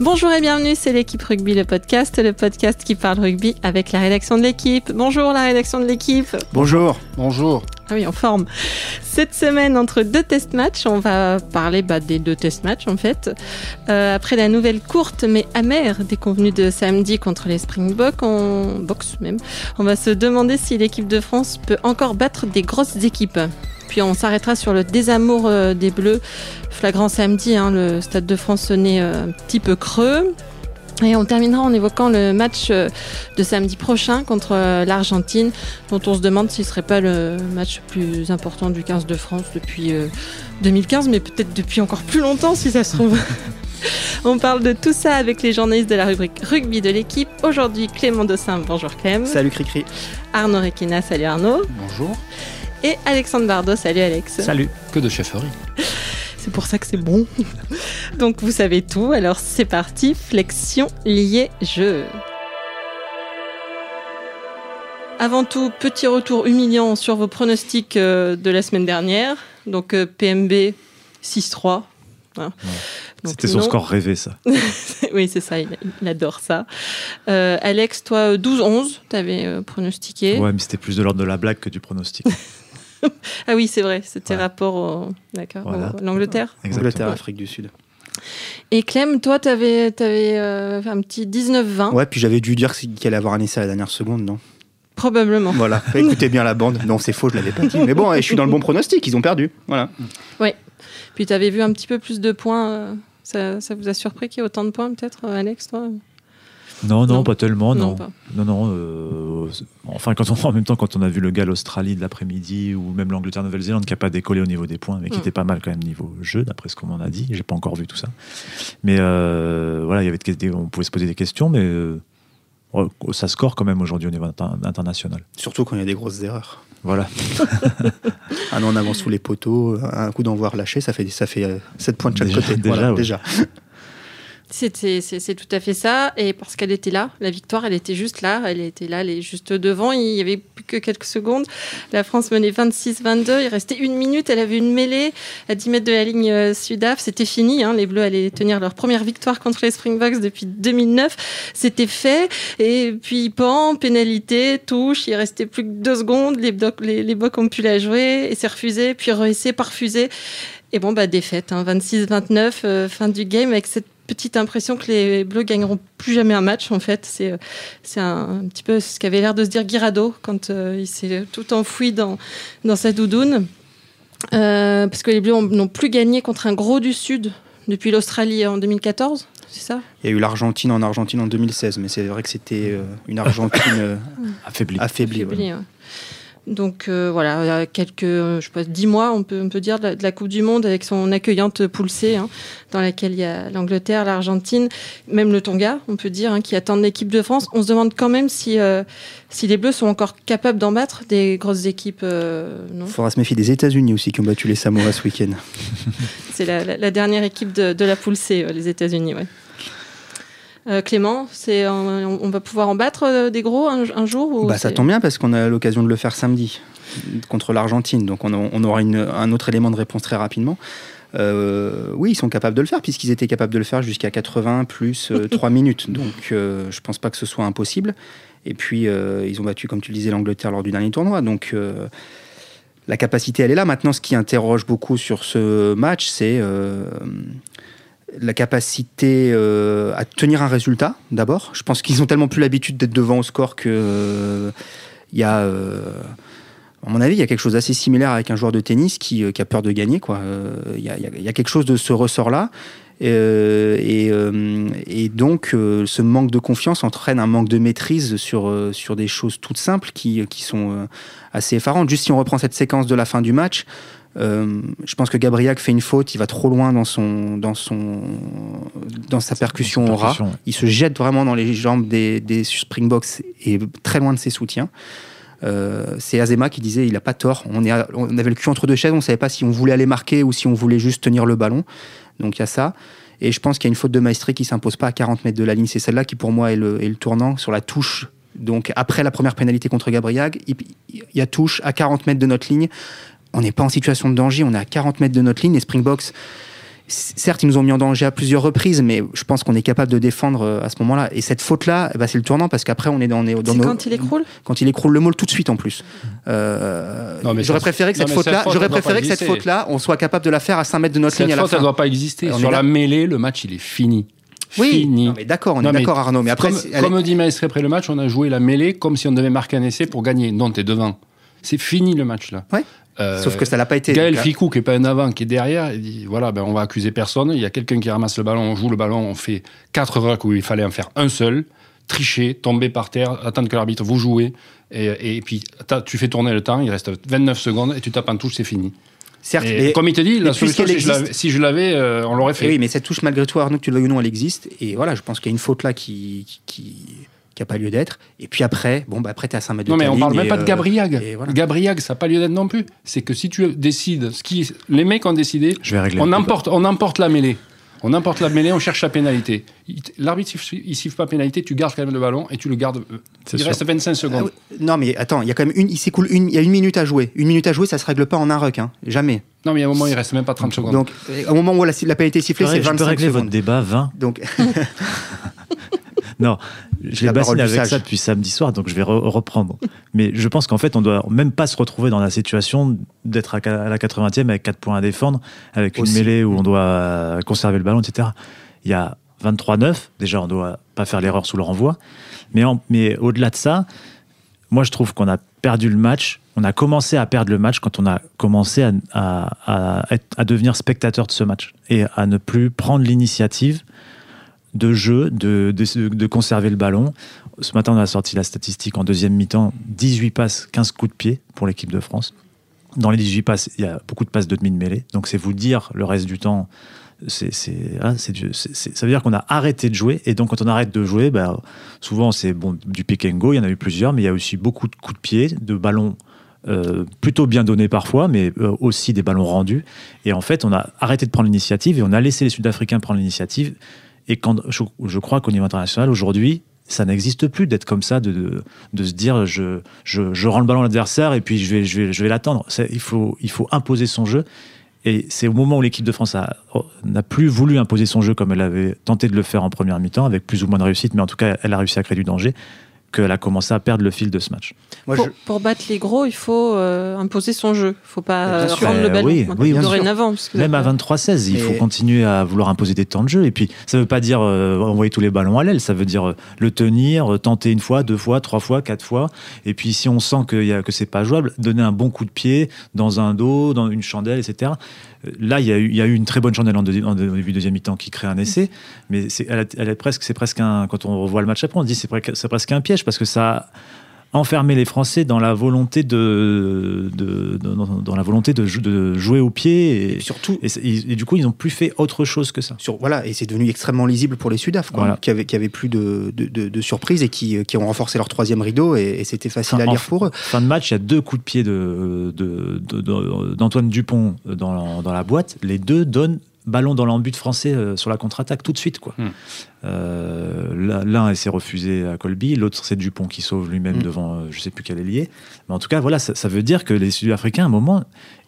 Bonjour et bienvenue, c'est l'équipe rugby, le podcast, le podcast qui parle rugby avec la rédaction de l'équipe. Bonjour la rédaction de l'équipe. Bonjour. Bonjour. Ah oui, en forme. Cette semaine, entre deux test matchs, on va parler bah, des deux test matchs en fait. Euh, après la nouvelle courte mais amère déconvenue de samedi contre les Springboks, en boxe même, on va se demander si l'équipe de France peut encore battre des grosses équipes. Puis on s'arrêtera sur le désamour euh, des Bleus. Flagrant samedi, hein, le Stade de France sonnait euh, un petit peu creux. Et on terminera en évoquant le match euh, de samedi prochain contre l'Argentine, dont on se demande s'il ne serait pas le match le plus important du 15 de France depuis 2015, mais peut-être depuis encore plus longtemps si ça se trouve. On parle de tout ça avec les journalistes de la rubrique rugby de l'équipe. Aujourd'hui, Clément Dossin, bonjour Clem. Salut Cricri. Arnaud Requina, salut Arnaud. Bonjour et Alexandre Bardot. Salut Alex. Salut, que de chefferie. C'est pour ça que c'est bon. Donc vous savez tout, alors c'est parti, flexion liée jeu. Avant tout, petit retour humiliant sur vos pronostics euh, de la semaine dernière. Donc euh, PMB 6-3. Hein. C'était son score rêvé, ça. oui, c'est ça, il, adore ça. Euh, Alex, toi, 12-11, tu avais pronostiqué. Ouais, mais c'était plus de l'ordre de la blague que du pronostic. ah oui, c'est vrai, c'était rapport au... D'accord, l'Angleterre Angleterre, Afrique du Sud. Et Clem, toi, tu avais, avais euh, un petit 19-20. Ouais, puis j'avais dû dire qu'il allait avoir un essai à la dernière seconde, non? Probablement. Voilà, écoutez bien la bande. Non, c'est faux, je l'avais pas dit. Mais bon, je suis dans le bon pronostic, ils ont perdu. Voilà. Oui. Puis tu avais vu un petit peu plus de points. Euh, ça, ça vous a surpris qu'il y ait autant de points, peut-être, Alex, toi? Non, non, pas tellement, non. Non, non. Euh, enfin, quand on, en même temps, quand on a vu le gars l'Australie de l'après-midi ou même l'Angleterre-Nouvelle-Zélande qui n'a pas décollé au niveau des points, mais qui mm. était pas mal quand même niveau jeu, d'après ce qu'on m'en a dit. J'ai pas encore vu tout ça. Mais euh, voilà, il y avait on pouvait se poser des questions, mais euh, ça score quand même aujourd'hui au niveau international. Surtout quand il y a des grosses erreurs. Voilà. un an en avance sous les poteaux, un coup d'envoi relâché, ça fait, ça fait 7 points de chaque côté. Déjà, déjà. C'est tout à fait ça. Et parce qu'elle était là, la victoire, elle était juste là. Elle était là, elle est juste devant. Il y avait plus que quelques secondes. La France menait 26-22. Il restait une minute. Elle avait une mêlée à 10 mètres de la ligne euh, sudaf. C'était fini. Hein. Les Bleus allaient tenir leur première victoire contre les Springboks depuis 2009. C'était fait. Et puis, pan, pénalité, touche. Il restait plus que deux secondes. Les, Bocs ont pu la jouer. Et c'est refusé. Puis re-essai, refusé. Et bon, bah, défaite, 26-29, hein. euh, fin du game avec cette petite impression que les Bleus gagneront plus jamais un match en fait. C'est euh, c'est un, petit peu ce qu'avait l'air de se dire Guirado quand euh, il s'est tout enfoui dans, dans sa doudoune. Euh, parce que les Bleus n'ont plus gagné contre un gros du Sud depuis l'Australie en 2014, c'est ça? Il y a eu l'Argentine en Argentine en 2016, mais c'est vrai que c'était une Argentine affaiblie. affaiblie, donc euh, voilà, quelques, je sais pas, dix mois, on peut, on peut dire, de la, Coupe du Monde avec son accueillante poule C, hein, dans laquelle il y a l'Angleterre, l'Argentine, même le Tonga, on peut dire, hein, qui attendent l'équipe de France. On se demande quand même si, euh, si les Bleus sont encore capables d'en battre des grosses équipes. Euh, il faudra se méfier des États-Unis aussi qui ont battu les Samoa ce week-end. C'est la, dernière équipe de, de la poule C, les États-Unis, ouais. Euh, Clément, c'est on, va pouvoir en battre euh, des gros un, jour ou bah, Ça tombe bien parce qu'on a l'occasion de le faire samedi contre l'Argentine. Donc on, aura un autre élément de réponse très rapidement. Euh, oui, ils sont capables de le faire puisqu'ils étaient capables de le faire jusqu'à 80 plus 3 minutes. Donc je pense pas que ce soit impossible. Et puis ils ont battu, comme tu le disais, l'Angleterre lors du dernier tournoi. Donc la capacité, elle est là. Maintenant, ce qui interroge beaucoup sur ce match, c'est la capacité euh, à tenir un résultat d'abord. Je pense qu'ils ont tellement plus l'habitude d'être devant au score que euh, il y a, euh, à mon avis, il y a quelque chose d'assez similaire avec un joueur de tennis qui, a peur de gagner. Il y, a, quelque chose de ce ressort-là. Et, donc, ce manque de confiance entraîne un manque de maîtrise sur, sur des choses toutes simples qui, qui sont assez effarantes. Juste si on reprend cette séquence de la fin du match, euh, je pense que Gabriac fait une faute, il va trop loin dans, son, dans, son, dans sa percussion au rat. Il se jette vraiment dans les jambes des, des Springboks et très loin de ses soutiens. Euh, c'est Azema qui disait il n'a pas tort. On, est on avait le cul entre deux chaises, on ne savait pas si on voulait aller marquer ou si on voulait juste tenir le ballon. Donc il y a ça. Et je pense qu'il y a une faute de Maestri qui s'impose pas à 40 mètres de la ligne. C'est celle-là qui, pour moi, est le, est le, tournant sur la touche. Donc après la première pénalité contre Gabriag, il, il y a touche à 40 mètres de notre ligne on n'est pas en situation de danger, on est à 40 mètres de notre ligne. Les Springboks, certes, ils nous ont mis en danger à plusieurs reprises, mais je pense qu'on est capable de défendre euh, à ce moment-là. Et cette faute-là, eh ben, c'est le tournant parce qu'après, on est dans, on dans nos... quand il écroule Quand il écroule le môle tout de suite en plus. Euh, j'aurais préféré que cette faute-là, j'aurais préféré que cette faute-là, on soit capable de la faire à 5 mètres de notre ligne à la faute, fin. elle ne doit pas exister. Sur la mêlée, le match, il est fini. Oui, mais d'accord, on est d'accord Arnaud. Mais après, comme, comme dit Maestri après le match, on a joué la mêlée comme si on devait marquer un essai pour gagner. Non, t'es devant. C'est fini le match là. Ouais. Euh, Sauf que ça l'a pas été. Gaël Ficou, qui est pas un avant, qui est derrière, il dit voilà, ben, on va accuser personne. Il y a quelqu'un qui ramasse le ballon, on joue le ballon, on fait quatre heures où il fallait en faire un seul, tricher, tomber par terre, attendre que l'arbitre vous jouez, et, et puis tu fais tourner le temps, il reste 29 secondes et tu tapes en touche, c'est fini. Certes, et, comme il te dit, la solution, si je l'avais, euh, on l'aurait fait. oui, mais cette touche, malgré tout, Arnaud, que tu le veuilles ou non, elle existe. Et voilà, je pense qu'il y a une faute là qui, qui, qui n'a pas lieu d'être. Et puis après, bon, bah après, tu es à 5 mètres de Non, mais on parle même pas de euh, Gabriag. Gabriag, ça n'a pas lieu d'être non plus. C'est que si tu décides, ce qui, les mecs ont décidé, Je vais régler on, emporte, on emporte la mêlée. On emporte la mêlée, on cherche la pénalité. L'arbitre, il siffle pas pénalité, tu gardes quand même le ballon et tu le gardes. Euh, il reste 25 secondes. Ah non, mais attends, il y a quand même une, il s'écoule une, il y a une minute à jouer. Une minute à jouer, ça se règle pas en un ruck, hein. jamais. Non, mais à un moment, il reste même pas 30 secondes. Donc, au moment où la, la pénalité est sifflée, c'est 25 secondes. Je peux régler votre débat 20. Donc. non, je l'ai bassiné avec ça depuis samedi soir, donc je vais reprendre. Mais je pense qu'en fait, on doit même pas se retrouver dans la situation d'être à, la 80e avec 4 points à défendre, avec une mêlée où on doit conserver le ballon, etc. Il y a 23-9, déjà, on doit pas faire l'erreur sous le renvoi. Mais, mais au-delà de ça, moi, je trouve qu'on a perdu le match. On a commencé à perdre le match quand on a commencé à, à, à devenir spectateur de ce match et à ne plus prendre l'initiative de jeu, de, de, conserver le ballon. Ce matin, on a sorti la statistique en deuxième mi-temps 18 passes, 15 coups de pied pour l'équipe de France. Dans les 18 passes, il y a beaucoup de passes de demi de mêlée. Donc, c'est vous dire le reste du temps. C'est, ah, ça veut dire qu'on a arrêté de jouer. Et donc, quand on arrête de jouer, ben, souvent, c'est du pick and go. Il y en a eu plusieurs, mais il y a aussi beaucoup de coups de pied, de ballons euh, plutôt bien donnés parfois, mais euh, aussi des ballons rendus. Et en fait, on a arrêté de prendre l'initiative et on a laissé les Sud-Africains prendre l'initiative. Et quand je, crois qu'au niveau international, aujourd'hui, ça n'existe plus d'être comme ça, de, de, se dire je, je, je, rends le ballon à l'adversaire et puis je vais, je vais, je vais l'attendre. Il faut, il faut imposer son jeu. Et c'est au moment où l'équipe de France n'a plus voulu imposer son jeu comme elle avait tenté de le faire en première mi-temps, avec plus ou moins de réussite, mais en tout cas, elle a réussi à créer du danger qu'elle a commencé à perdre le fil de ce match. pour, battre les gros, il faut euh, imposer son jeu. Il ne faut pas euh, rendre le ballon oui, oui, dorénavant. Même à 23-16, il faut continuer à vouloir imposer des temps de jeu. Et puis, ça ne veut pas dire euh, envoyer tous les ballons à l'aile, ça veut dire le tenir, tenter une fois, deux fois, trois fois, quatre fois. Et puis, si on sent que, y a, que c'est pas jouable, donner un bon coup de pied dans un dos, dans une chandelle, etc. Là, il y, a eu, une très bonne chandelle en, début de deuxième mi-temps qui crée un essai, mais c'est, elle, est presque, c'est presque un. Quand on revoit le match après, on se dit c'est, c'est presque un piège parce que ça enfermer les Français dans la volonté de, de, dans la volonté de, de, jouer au pied et, surtout et, du coup ils n'ont plus fait autre chose que ça. Sur, voilà et c'est devenu extrêmement lisible pour les Sudaf quoi, qui avaient qui avaient plus de, de, surprises et qui, qui, ont renforcé leur troisième rideau et, c'était facile à lire pour eux. Fin de match il y a deux coups de pied de, d'Antoine Dupont dans, dans la boîte les deux donnent ballon dans l'embut français euh, sur la contre-attaque tout de suite. quoi. Hmm. Euh, l'un s'est refusé à Colby, l'autre c'est Dupont qui sauve lui-même hmm. devant euh, je sais plus quel ailier. Mais en tout cas, voilà, ça, veut dire que les Sud-Africains, à un moment,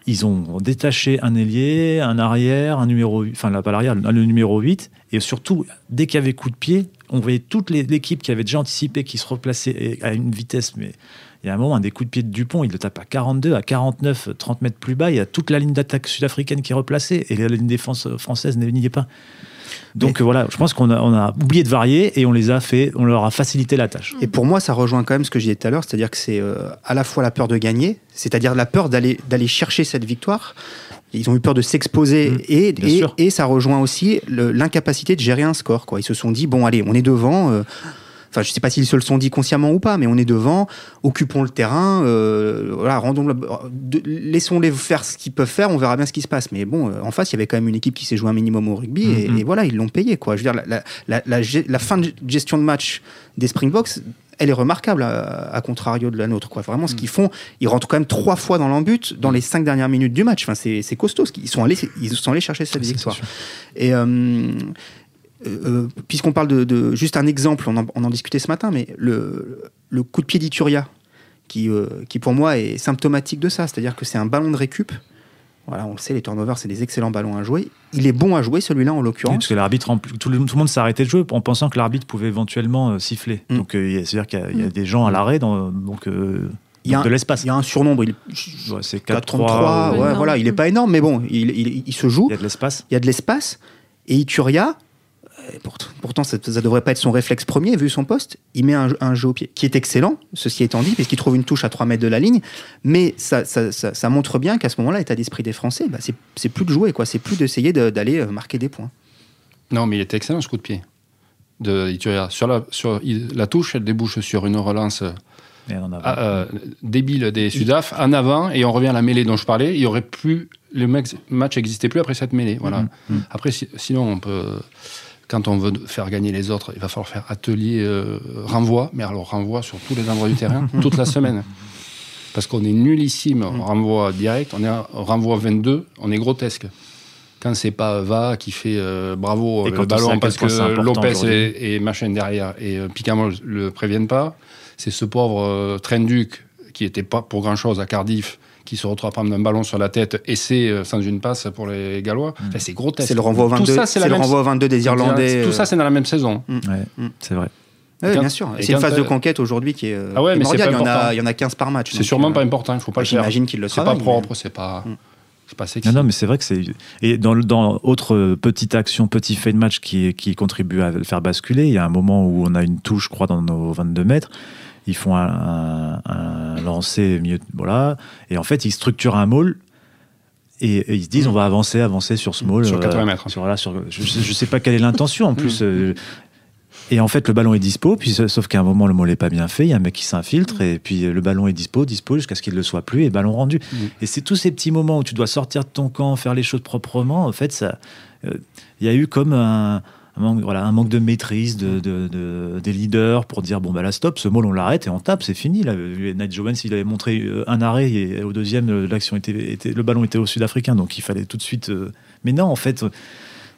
ils ont détaché un ailier, un arrière, un numéro, enfin pas l'arrière, le numéro 8, et surtout, dès qu'il y avait coup de pied, on voyait toute l'équipe qui avait déjà anticipé, qui se replaçait à une vitesse mais il y a un moment, un des coups de pied de Dupont, il le tape à 42, à 49, 30 mètres plus bas. Il y a toute la ligne d'attaque sud-africaine qui est replacée et la ligne défense française n'y est pas. Donc voilà, je pense qu'on a, on a, oublié de varier et on les a fait, on leur a facilité la tâche. Et pour moi, ça rejoint quand même ce que je disais tout à l'heure, c'est-à-dire que c'est euh, à la fois la peur de gagner, c'est-à-dire la peur d'aller d'aller chercher cette victoire. Ils ont eu peur de s'exposer mmh, et, et, et, ça rejoint aussi l'incapacité de gérer un score. Quoi. Ils se sont dit bon, allez, on est devant. Euh, Enfin, je ne sais pas s'ils se le sont dit consciemment ou pas, mais on est devant, occupons le terrain, euh, voilà, rendons laissons-les faire ce qu'ils peuvent faire, on verra bien ce qui se passe. Mais bon, euh, en face, il y avait quand même une équipe qui s'est joué un minimum au rugby et, mm-hmm. voilà, ils l'ont payé. Quoi. Je veux dire, la, fin de gestion de match des Springboks, elle est remarquable à, contrario de la nôtre. Quoi. Vraiment, ce mm. qu'ils font, ils rentrent quand même trois fois dans l'embut dans les cinq dernières minutes du match. Enfin, c'est costaud. Ils sont allés, ils sont allés chercher cette victoire. Et, euh, euh, puisqu'on parle de, juste un exemple, on en, discutait ce matin, mais le, coup de pied d'Ituria, qui, euh, qui pour moi est symptomatique de ça, c'est-à-dire que c'est un ballon de récup Voilà, on le sait, les turnovers, c'est des excellents ballons à jouer. Il est bon à jouer, celui-là, en l'occurrence. parce que l'arbitre, tout, le monde s'est arrêté de jouer en pensant que l'arbitre pouvait éventuellement euh, siffler. Mm. Donc, euh, c'est-à-dire qu'il y, a, mm. des gens à l'arrêt, donc euh, il y a de l'espace. Il y a un surnombre. Il... c'est 4-3. Ouais, voilà, il n'est pas énorme, mais bon, il, il, se joue. Il y a de l'espace. Il y a de l'espace. Et Ituria, pourtant, ça ne devrait pas être son réflexe premier, vu son poste. Il met un, jeu au pied, qui est excellent, ceci étant dit, puisqu'il trouve une touche à 3 mètres de la ligne. Mais ça, ça, montre bien qu'à ce moment-là, l'état d'esprit des Français, bah, c'est plus de jouer, quoi. C'est plus d'essayer d'aller euh, marquer des points. Non, mais il était excellent ce coup de pied. De, sur, la, sur la touche, elle débouche sur une relance ah, euh, débile des Sudaf en avant et on revient à la mêlée dont je parlais. Il y aurait plus le match n'existait plus après cette mêlée. Voilà. Mm-hmm. Après, sinon on peut quand on veut faire gagner les autres, il va falloir faire atelier euh, renvoi, mais alors renvoi sur tous les endroits du terrain, toute la semaine. Parce qu'on est nullissime en renvoi direct, on est renvoi 22, on est grotesque. Quand c'est pas Va qui fait euh, bravo le ballon parce que Lopez et, machin derrière et euh, Picamol le préviennent pas, c'est ce pauvre Trenduc qui était pas pour grand chose à Cardiff qui se retrouve à prendre un ballon sur la tête et c'est euh, sans une passe pour les Gallois. Mm. c'est grotesque. C'est le renvoi au 22, c'est le renvoi 22 des Irlandais. Tout ça, c'est dans la même saison. Mm. Mm. c'est vrai. Oui, bien sûr. C'est une phase de conquête aujourd'hui qui est euh, ah ouais, mais il, y en a, il y en a 15 par match. C'est sûrement euh, pas important, il ne faut pas le faire. J'imagine qu'il le C'est pas propre, c'est pas. C'est pas sexy. Non, non, mais c'est vrai que c'est. Et dans, dans autre petite action, petit fait de match qui, qui contribue à le faire basculer, il y a un moment où on a une touche, je crois, dans nos 22 mètres ils font un, lancer mieux, voilà, et en fait ils structurent un maul et, ils se disent on va avancer, avancer sur ce maul. Sur 80 euh, mètres. Sur, sur, je, ne sais pas quelle est l'intention en plus. Euh, et en fait, le ballon est dispo, puis sauf qu'à un moment, le maul n'est pas bien fait. Il y a un mec qui s'infiltre, et puis le ballon est dispo, dispo jusqu'à ce qu'il ne le soit plus, et ballon rendu. Et c'est tous ces petits moments où tu dois sortir de ton camp, faire les choses proprement. En fait, ça, euh, il y a eu comme un, un manque, voilà, un manque de maîtrise de, de, des leaders pour dire bon bah là stop, ce mot on l'arrête et on tape, c'est fini. Là, Jones il avait montré euh, un arrêt et au deuxième l'action était, le ballon était au sud-africain donc il fallait tout de suite. Euh, mais non en fait.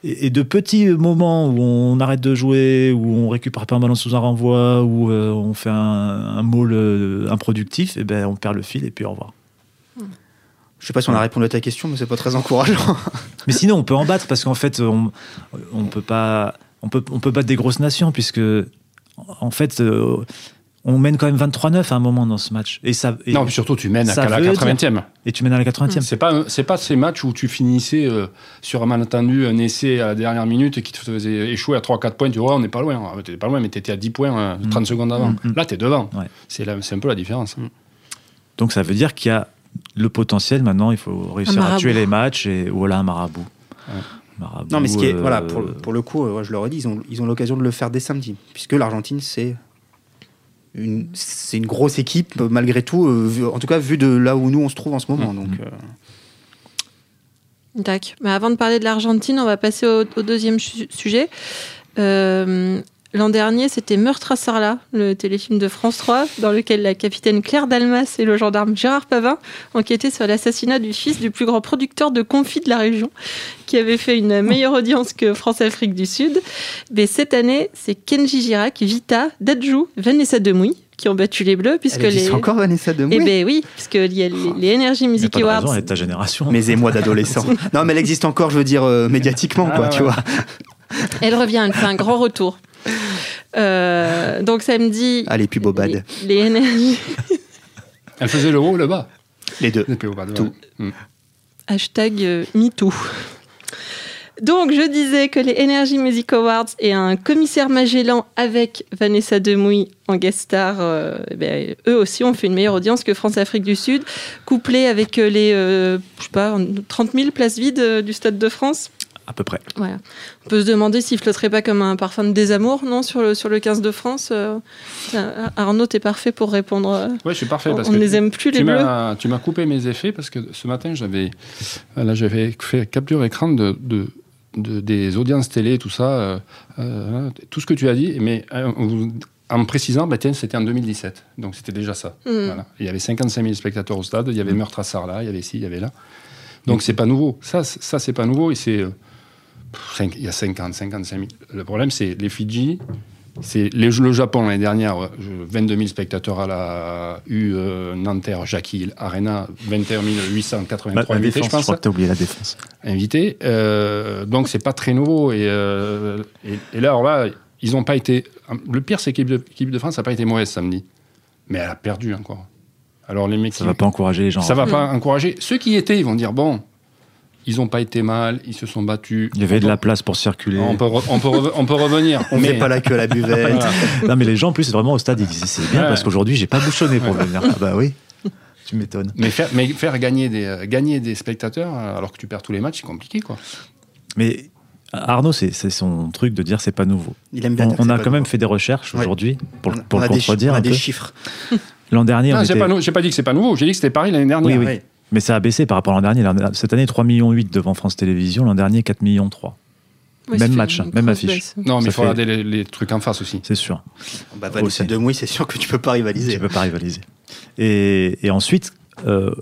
Et, de petits moments où on arrête de jouer, où on récupère pas un ballon sous un renvoi, où euh, on fait un, un improductif, et eh ben on perd le fil et puis au revoir. Je sais pas si on a répondu à ta question, mais c'est pas très encourageant. mais sinon, on peut en battre parce qu'en fait, on, on peut pas, on peut, on peut battre des grosses nations puisque, en fait, euh, on mène quand même 23-9 à un moment dans ce match. Et ça, non, mais surtout, tu mènes à la 80e. Et tu mènes à la 80e. C'est pas, c'est pas ces matchs où tu finissais euh, sur un malentendu, un essai à la dernière minute et qui te faisait échouer à 3-4 points. Tu vois, on n'est pas loin. Ah, tu pas loin, mais tu étais à 10 points 30 euh, mm. secondes avant. Mm, mm. Là, tu es devant. C'est, un peu la différence. Donc ça veut dire qu'il y a le potentiel, maintenant, il faut réussir à tuer les matchs et voilà un marabout. non, mais ce qui est, voilà, pour, euh, pour, le coup, euh, je le redis, ils ont ils ont l'occasion de le faire dès samedi, puisque l'Argentine, c'est une, c'est une grosse équipe, malgré tout, euh, en tout cas, vu de là où nous on se trouve en ce moment. Mm-hmm. Donc. D'accord. Mais avant de parler de l'Argentine, on va passer au, deuxième sujet. L'an dernier, c'était Meurtre à Sarlat, le téléfilm de France 3, dans lequel la capitaine Claire Dalmas et le gendarme Gérard Pavin enquêtaient sur l'assassinat du fils du plus grand producteur de confits de la région, qui avait fait une meilleure audience que France-Afrique du Sud. Mais cette année, c'est Kenji Girac, Vita, Dadjou, Vanessa Demouy qui ont battu les Bleus. Puisque Elle les... encore Vanessa Demouy? Eh bien oui, puisque il y a les, Energy Music Awards. Raison, elle est ta génération. Mais et moi d'adolescent. non, mais elle existe encore, je veux dire, euh, médiatiquement, quoi, ah tu vois. Elle revient, elle fait un grand retour. Euh, donc samedi. Allez, puis Bobad. Les, énergies. Elle faisait le haut ou le bas Les deux. Tout. Hmm. Hashtag euh, MeToo. Donc, je disais que les Energy Music Awards et un commissaire Magellan avec Vanessa Demouy en guest star, euh, eh ben, eux aussi ont fait une meilleure audience que France-Afrique du Sud, couplé avec les, je sais pas, 30 000 places vides du Stade de France à peu près. On peut se demander s'il flotterait pas comme un parfum de désamour, non, sur le, sur le 15 de France. Euh, Arnaud, t'es parfait pour répondre. Euh, oui, je suis parfait. Parce on ne les aime plus, les bleus. Tu m'as coupé mes effets parce que ce matin, j'avais là, j'avais fait capture écran de, de, des audiences télé, tout ça, euh, tout ce que tu as dit, mais en me précisant, bah, c'était en 2017. Donc c'était déjà ça. Hmm. Il y avait 55 000 spectateurs au stade, il y avait Meurtre à Sarlat, il y avait ici, il y avait là. Donc c'est pas nouveau. Ça, ça c'est pas nouveau et c'est il y a 50, 55 000. Le problème, c'est les Fidji, C'est le Japon l'année dernière, 22 000 spectateurs à la U euh, Nanterre Jackie Arena, 21 883 bah, invités, je pense. Je crois que tu as oublié la défense. Invités. Euh, donc c'est pas très nouveau. Et, euh, et, là, alors là, ils n'ont pas été. Le pire, c'est que l'équipe de, France n'a pas été mauvaise samedi. Mais elle a perdu encore. Alors les mecs. Ça ne va pas encourager les gens. Ça ne va pas encourager. Ceux qui étaient, ils vont dire bon, ils n'ont pas été mal, ils se sont battus. Il y avait de la place pour circuler. On peut, on peut, on peut revenir. on met pas la queue à la buvette. non, mais les gens, en plus, c'est vraiment au stade, ils disent c'est bien parce qu'aujourd'hui, j'ai pas bouchonné pour venir. Ah bah oui. Tu m'étonnes. Mais faire, mais faire gagner, des, euh, gagner des spectateurs alors que tu perds tous les matchs, c'est compliqué, quoi. Mais Arnaud, c'est son truc de dire c'est pas nouveau. Il aime bien on, a quand même fait des recherches aujourd'hui pour, pour le contredire. on a des chiffres. L'an dernier, non, j'ai pas, pas, dit que c'est pas nouveau. J'ai dit que c'était pareil l'année dernière. Oui, oui. Mais ça a baissé par rapport à l'an dernier. Cette année, 3,8 millions devant France Télévisions. L'an dernier, 4,3 millions. même match, même affiche. Non, mais il faut regarder les, trucs en face aussi. C'est sûr. Bah, Vanessa Demouy, c'est sûr que tu peux pas rivaliser. Tu peux pas rivaliser. Et, et ensuite, euh,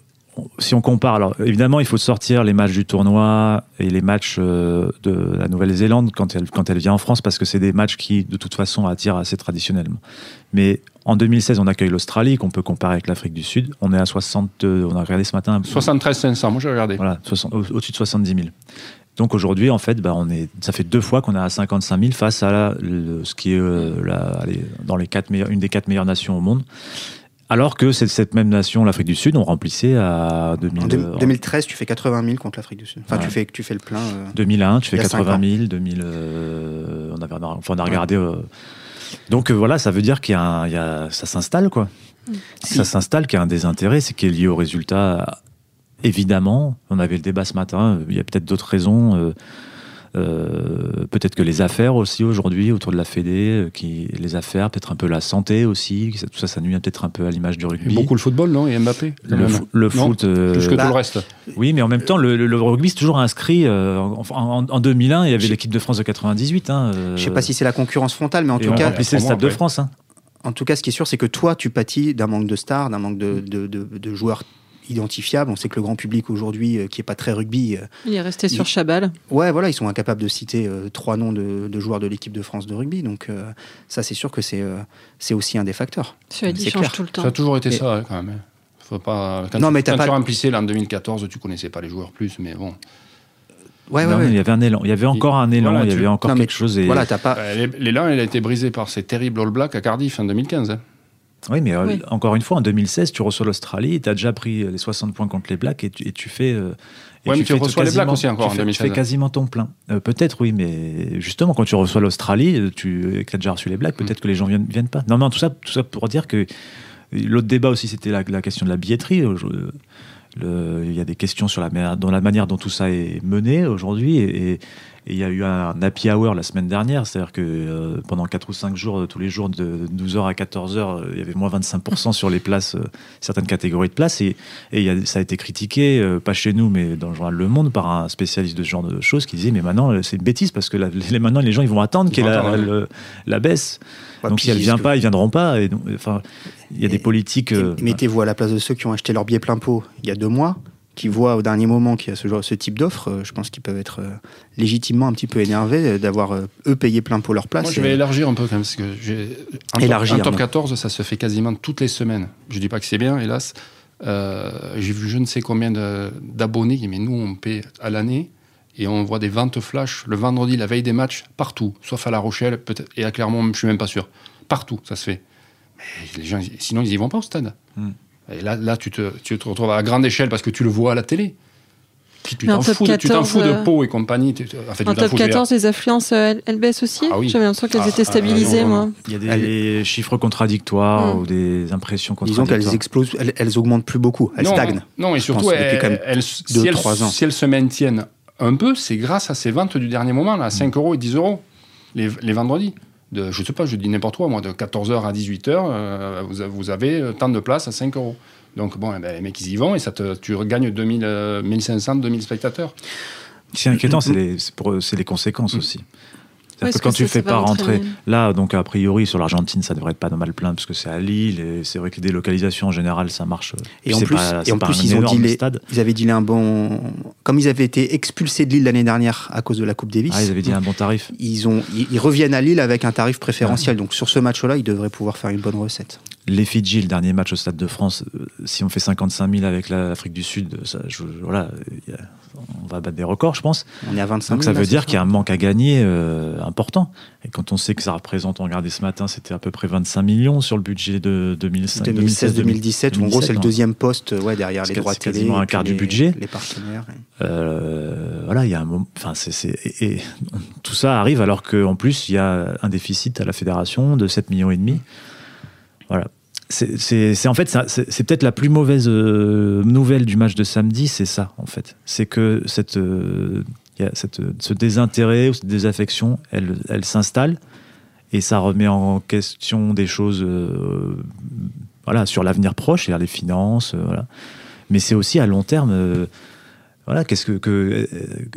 si on compare, alors évidemment, il faut sortir les matchs du tournoi et les matchs euh, de la Nouvelle-Zélande quand elle, quand elle vient en France, parce que c'est des matchs qui, de toute façon, attirent assez traditionnellement. Mais en 2016, on accueille l'Australie, qu'on peut comparer avec l'Afrique du Sud. On est à 60, on a regardé ce matin. 73 500, moi j'ai regardé. Voilà, au-dessus de 70 000. Donc aujourd'hui, en fait, bah, on est, ça fait deux fois qu'on est à 55 000 face à ce qui est euh, la, dans les quatre une des quatre meilleures nations au monde. Alors que cette même nation, l'Afrique du Sud, on remplissait à 2000, en 2013, tu fais 80 000 contre l'Afrique du Sud. Enfin, tu, fais, tu fais le plein. 2001, euh, tu fais 80 000. 2000, on, avait, enfin, on a regardé. Euh, donc euh, voilà, ça veut dire qu'il y, a, ça s'installe quoi. Mm. Ça s'installe, qu'il y a un désintérêt, c'est qui est lié au résultat. Évidemment, on avait le débat ce matin. Il y a peut-être d'autres raisons. Euh, peut-être que les affaires aussi aujourd'hui autour de la Fédé, euh, qui, les affaires, peut-être un peu la santé aussi, tout ça, ça nuit peut-être un peu à l'image du rugby. beaucoup le football, non Et Mbappé Le, le foot. Euh, Plus que tout le bah, reste. Oui, mais en même temps, le, rugby, c'est toujours inscrit. en, 2001, il y avait l'équipe de France de 98. Hein, Je sais pas si c'est la concurrence frontale, mais en tout cas. remplissait le Stade de France. Hein. En tout cas, ce qui est sûr, c'est que toi, tu pâtis d'un manque de stars, d'un manque de, de, de joueurs identifiable. On sait que le grand public aujourd'hui, euh, qui est pas très rugby, euh, il est resté sur Chabal. Ouais, voilà, ils sont incapables de citer euh, trois noms de, joueurs de l'équipe de France de rugby. Donc ça, c'est sûr que c'est c'est aussi un des facteurs. Ça change tout le temps. Ça a toujours été ça quand même. Hein. Faut pas. Quand non, tu, mais quand pas... tu remplissais là en 2014, tu connaissais pas les joueurs plus, mais bon. Ouais, ouais, Il y avait un élan. Il y avait encore un élan. il y avait encore quelque chose. Et... Voilà, t'as pas. L'élan, il a été brisé par ces terribles All Blacks à Cardiff en 2015. Oui, mais euh, encore une fois, en 2016, tu reçois l'Australie, tu as déjà pris les 60 points contre les Blacks et tu, et tu fais. Euh, mais tu, reçois les Blacks aussi encore tu fais, Tu fais quasiment ton plein. Euh, peut-être, oui, mais justement, quand tu reçois l'Australie, tu as déjà reçu les Blacks, peut-être mm. que les gens viennent, viennent pas. Non, mais tout ça, tout ça pour dire que l'autre débat aussi, c'était la, question de la billetterie. il y a des questions sur la, dans la manière dont tout ça est mené aujourd'hui. et et il y a eu un happy hour la semaine dernière, c'est-à-dire que euh, pendant 4 ou 5 jours, euh, tous les jours, de 12h à 14h, euh, il y avait moins 25% sur les places, certaines catégories de places. Et, et ça a été critiqué, pas chez nous, mais dans le journal Le Monde, par un spécialiste de ce genre de choses qui disait Mais maintenant, c'est une bêtise parce que les, maintenant, les gens ils vont attendre qu'il y ait la, la, baisse. donc si elle vient pas, ils viendront pas. Et enfin, il y a des politiques. Mettez-vous à la place de ceux qui ont acheté leur billet plein pot il y a deux mois qui voient au dernier moment qu'il y a ce, genre, ce type d'offre, euh, je pense qu'ils peuvent être euh, légitimement un petit peu énervés euh, d'avoir eux payé plein pot leur place. Moi, je vais élargir un peu quand même, parce que un, Élargir, top, un top 14, ça se fait quasiment toutes les semaines. Je dis pas que c'est bien, hélas. J'ai vu je ne sais combien d'abonnés, mais nous, on paie à l'année et on voit des ventes flash le vendredi, la veille des matchs, partout, sauf à La Rochelle peut-être, et à Clermont, je suis même pas sûr. Partout, ça se fait. Mais les gens, sinon, ils y vont pas au stade. Hmm. Et là, là tu, te, tu te retrouves à grande échelle parce que tu le vois à la télé. tu t'en fous, de euh, Pau et compagnie. en, top 14, les affluences, euh, elles, baissent aussi ah J'avais l'impression qu'elles ah, étaient ah, stabilisées, moi. Il y a des chiffres contradictoires hmm. ou des impressions contradictoires. Disons qu'elles explosent, elles, augmentent plus beaucoup, elles stagnent. Non, et surtout, elles, si, elles, si elles se maintiennent un peu, c'est grâce à ces ventes du dernier moment, là, 5 euros et 10 euros les, les vendredis de, je sais pas, je dis n'importe quoi, moi, de 14h à 18h, euh, vous, avez euh, tant de place à 5 euros. Donc, bon, eh ben, les mecs, ils y vont et ça te, tu gagnes 2000, 1500, 2000 spectateurs. C'est inquiétant, c'est les, les, conséquences mm. Aussi. que quand tu fais pas rentrer là, donc a priori sur l'Argentine, ça devrait être pas mal plein parce que c'est à Lille et c'est vrai que les délocalisations en général, ça marche. Et en plus, et en plus ils ont dit ils avaient dit un bon, comme ils avaient été expulsés de Lille l'année dernière à cause de la Coupe Davis. Ah, ils avaient dit un bon tarif. Ils ont, ils, reviennent à Lille avec un tarif préférentiel. Donc sur ce match-là, ils devraient pouvoir faire une bonne recette. Les Fidji, le dernier match au Stade de France, euh, si on fait 55 000 avec l'Afrique du Sud, ça, voilà, on va battre des records, je pense. On est à 25 000. Donc ça veut dire qu'il y a un manque à gagner euh, important. Et quand on sait que ça représente, on regardait ce matin, c'était à peu près 25 millions sur le budget de 2016-2017, en gros c'est le deuxième poste ouais, derrière les droits télé. quasiment un quart du budget. Les partenaires. Euh, voilà, il y a un moment. Enfin, c'est, et, tout ça arrive alors qu'en plus il y a un déficit à la fédération de 7 millions et demi. Voilà c'est en fait c'est peut-être la plus mauvaise euh, nouvelle du match de samedi, c'est ça en fait. C'est que cette, euh, cette, ce désintérêt ou cette désaffection, elle, elle s'installe et ça remet en question des choses euh, voilà, sur l'avenir proche, c'est-à-dire les finances. voilà. Mais c'est aussi à long terme voilà, qu'est-ce que,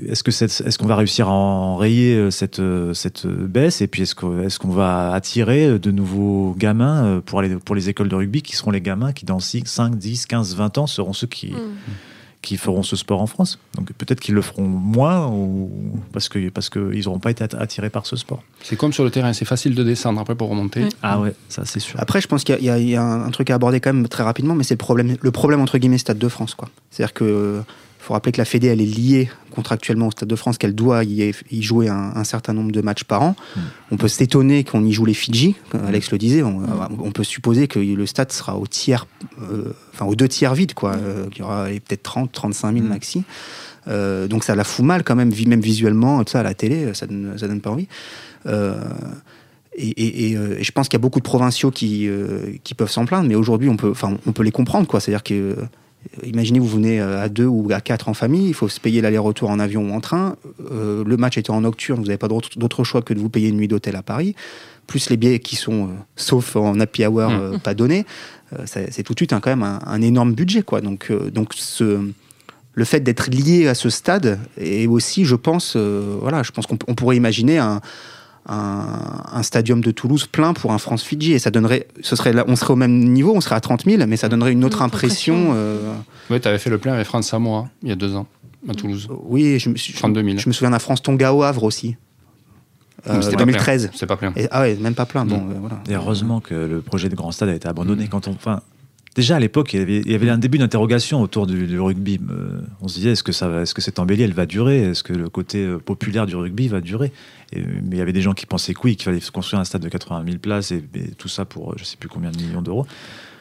est-ce que est-ce qu'on va réussir à enrayer euh, cette euh, cette baisse et puis est-ce qu'on est-ce qu'on va attirer de nouveaux gamins euh, pour les pour les écoles de rugby qui seront les gamins qui dans 5, 10, 15, 20 ans seront ceux qui mm. qui feront ce sport en France. Donc peut-être qu'ils le feront moins ou parce que parce que ils n'auront pas été attirés par ce sport. C'est comme sur le terrain, c'est facile de descendre après pour remonter. Ah ouais, ça c'est sûr. Après, je pense qu'il y, y, a un truc à aborder quand même très rapidement, mais c'est le problème le problème entre guillemets Stade de France quoi. C'est-à-dire que il faut rappeler que la Fédé, elle est liée contractuellement au Stade de France, qu'elle doit y, jouer un, certain nombre de matchs par an. Mm. On peut s'étonner qu'on y joue les Fidji, comme Alex le disait. On, mm. peut supposer que le stade sera au tiers, euh, enfin aux deux tiers vide, quoi. Euh, il y aura peut-être 30, 35 000 maxi. Euh, donc ça la fout mal quand même, même visuellement, tout ça à la télé, ça donne, ça donne pas envie. Et, je pense qu'il y a beaucoup de provinciaux qui, qui peuvent s'en plaindre, mais aujourd'hui on peut, on peut les comprendre, quoi. C'est-à-dire que Imaginez, vous venez euh, à deux ou à quatre en famille, il faut se payer l'aller-retour en avion ou en train. Euh, le match était en nocturne, vous n'avez pas d'autre choix que de vous payer une nuit d'hôtel à Paris, plus les billets qui sont, euh, sauf en happy hour, mmh. pas donnés. c'est tout de suite quand même un, énorme budget. Quoi. Donc, donc ce, le fait d'être lié à ce stade est aussi, je pense, voilà, je pense qu'on pourrait imaginer un un, stadium de Toulouse plein pour un France-Fidji. Et ça donnerait, ce serait, on serait au même niveau, on serait à 30 000, mais ça donnerait une autre impression. Euh... Oui, tu avais fait le plein avec France Samoa il y a deux ans, à Toulouse. Oui, je me, je, je me souviens d'un France-Tonga au Havre aussi. Euh, 2013. C'est pas plein. ah ouais, même pas plein. Bon, euh, voilà. Et heureusement que le projet de Grand Stade a été abandonné. Quand on, enfin, Déjà à l'époque, il, y avait un début d'interrogation autour du, rugby. Euh, on se disait est-ce que, ça est-ce que cette embellie elle va durer? Est-ce que le côté euh, populaire du rugby va durer? Mais il y avait des gens qui pensaient que oui, qu'il fallait construire un stade de 80 000 places et, tout ça pour je sais plus combien de millions d'euros.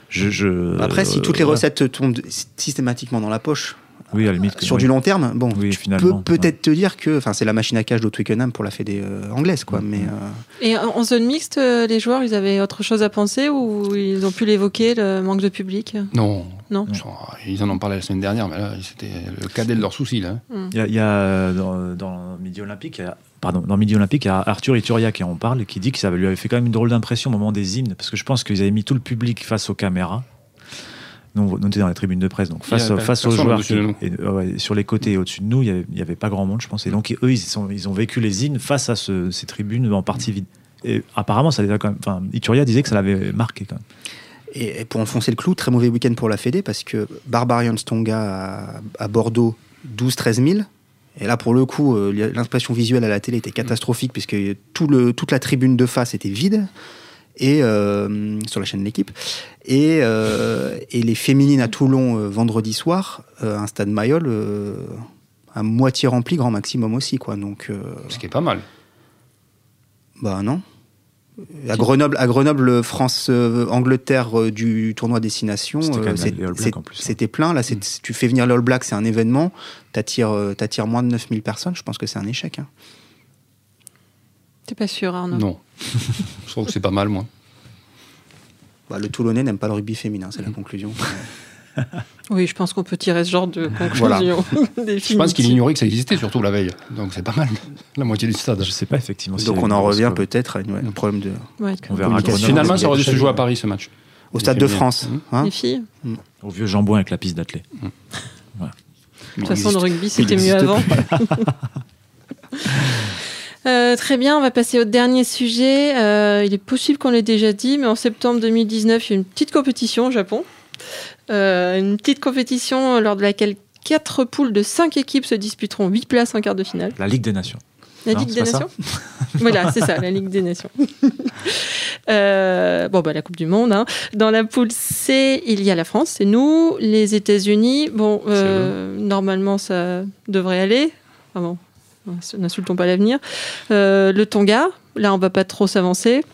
Je, Après, si toutes les recettes tombent systématiquement dans la poche, oui, à la limite. Sur du long terme, bon, oui, tu peux peut-être te dire que, enfin, c'est la machine à cash de Twickenham pour la fédé euh, anglaise, quoi. Mais euh, et en zone mixte, euh, les joueurs, ils avaient autre chose à penser ou ils ont pu l'évoquer, le manque de public? Non. Non. Ils en ont parlé la semaine dernière, mais là, c'était le cadet de leurs soucis, là. Mm. Il y, a, dans, Midi Olympique, pardon, dans Midi Olympique, il y a Arthur Ituria qui en parle, qui dit que ça lui avait fait quand même une drôle d'impression au moment des hymnes, parce que je pense qu'ils avaient mis tout le public face aux caméras nous, on était dans les tribunes de presse, donc face, face aux joueurs et, sur les côtés et au-dessus de nous, il n'y avait, pas grand monde, je pense. Et donc eux, ils, sont, ils ont vécu les hymnes face à ces tribunes en partie vides. Et apparemment, ça les a quand même. Enfin, Ituria disait que ça l'avait marqué quand même. Et pour enfoncer le clou, très mauvais week-end pour la Fédé parce que Barbarian Stonga à, Bordeaux, 12-13 000. Et là, pour le coup, euh, l'impression visuelle à la télé était catastrophique puisque tout le, toute la tribune de face était vide et euh, sur la chaîne de l'équipe. Et, euh, et, les féminines à Toulon euh, vendredi soir, un stade Mayol à moitié rempli, grand maximum aussi. Quoi. Donc, Ce qui est pas mal. Bah non. À Grenoble, à Grenoble, France Angleterre du tournoi destination, c'était plein. Là, mm. tu fais venir l'All Black, c'est un événement. T'attires attires moins de 9000 personnes. Je pense que c'est un échec. Hein. T'es pas sûr, Arnaud Non. je trouve que c'est pas mal, moi. Bah, le Toulonnais n'aime pas le rugby féminin, c'est la conclusion. oui, je pense qu'on peut tirer ce genre de conclusion. je pense qu'il ignorait que ça existait, surtout la veille. Donc c'est pas mal, la moitié du stade. Je sais pas, effectivement. Donc on en revient peut-être à un problème de. on verra Finalement, ça aurait dû se jouer à Paris ce match. Au Stade de France. Hein Les filles mm. Au vieux jambon avec la piste d'athlée. Mm. De toute façon, le rugby, c'était mieux avant. Euh, très bien, on va passer au dernier sujet. Euh, il est possible qu'on l'ait déjà dit, mais en septembre 2019, il y a une petite compétition au Japon. Euh, une petite compétition lors de laquelle quatre poules de cinq équipes se disputeront huit places en quart de finale. La Ligue des Nations. La Ligue des Nations? Voilà, c'est ça, la Ligue des Nations. bon, bah, la Coupe du Monde. Hein. Dans la poule C, il y a la France, c'est nous, les États-Unis. Bon, normalement, ça devrait aller. Ah bon, N'insultons pas l'avenir. Euh, le Tonga, là, on va pas trop s'avancer.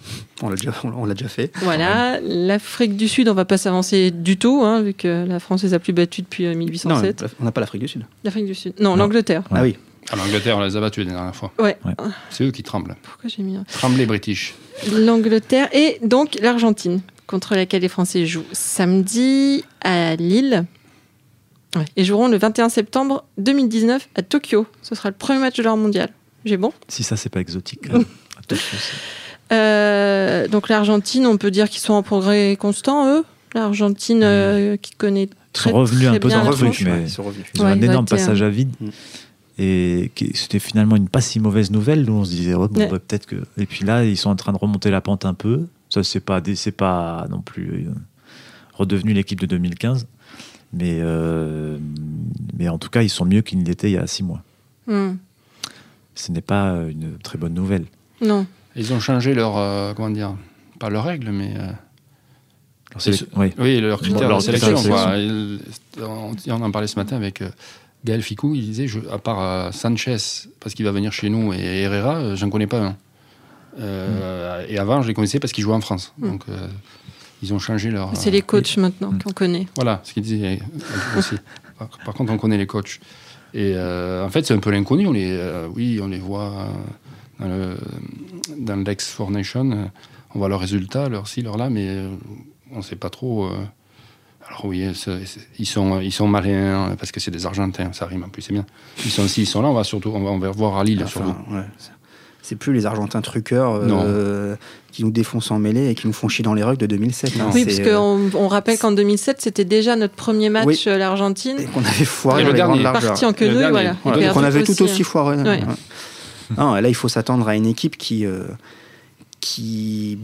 On l'a déjà, on l'a déjà fait. Voilà. L'Afrique du Sud, on va pas s'avancer du tout, hein, vu que la France les a plus battus depuis 1807. Non, on n'a pas l'Afrique du Sud. L'Afrique du Sud. Non, l'Angleterre. Ah oui. À l'Angleterre, on les a battus la dernière fois. Ouais. C'est eux qui tremblent. Pourquoi j'ai mis Trembler British. L'Angleterre et donc l'Argentine, contre laquelle les Français jouent samedi à Lille. Et joueront le 21 septembre 2019 à Tokyo. Ce sera le premier match de leur mondial. J'ai bon? Si ça, c'est pas exotique. euh, donc l'Argentine, on peut dire qu'ils sont en progrès constant, eux. L'Argentine euh, qui connaît très, ils sont revenus très un peu bien dans le truc, mais Ils sont revenus. ils ont Ouais, un énorme passage à vide. Mm. Et c'était finalement une pas si mauvaise nouvelle. Nous, on se disait, oh, bon, Ouais. bah, peut-être que. Et puis là, ils sont en train de remonter la pente un peu. Ça, c'est pas, pas non plus euh, redevenu l'équipe de 2015. Mais, euh, mais en tout cas, ils sont mieux qu'ils ne l'étaient il y a six mois. Hmm. Ce n'est pas euh, une très bonne nouvelle. Non. Ils ont changé leur. euh, comment dire Pas leurs règles, mais. euh, c'est- Et oui. Oui, leurs critères Leur de sélection. quoi. Il- on, on en parlait ce matin avec euh, Gaël Ficou. Il disait je, à part Sanchez, parce qu'il va venir chez nous, et Herrera, j'en connais pas un. Euh, Et avant, je les connaissais parce qu'ils jouaient en France. Mm. Donc, euh, ils ont changé leur. C'est euh, les coachs maintenant Mm. qu'on connaît. Voilà, ce qu'il disait euh, aussi. Par, par contre, on connaît les coachs. Et euh, en fait, c'est un peu l'inconnu. On les, euh, oui, on les voit euh, dans, le, dans l'ex Four Nation. euh, on voit leurs résultats, leurs ci, leurs là, mais euh, on ne sait pas trop. euh, alors oui, ils sont, ils sont malins parce que c'est des Argentins, ça rime en plus, c'est bien. Ils sont aussi, ils sont là. On va surtout, on va, on va voir à Lille Enfin, surtout. ouais. C'est plus les Argentins truqueurs euh, qui nous défoncent en mêlée et qui nous font chier dans les rugs de 2007. hein. Oui, parce euh, qu'on on rappelle qu'en 2007, c'était déjà notre premier match, Oui. euh, l'Argentine. et qu'on avait foiré Et le dernier. Parti en quenouille, dernier. voilà. Et qu'on avait tout aussi hein. foiré. Ouais. Non, là, il faut s'attendre à une équipe qui, euh, qui,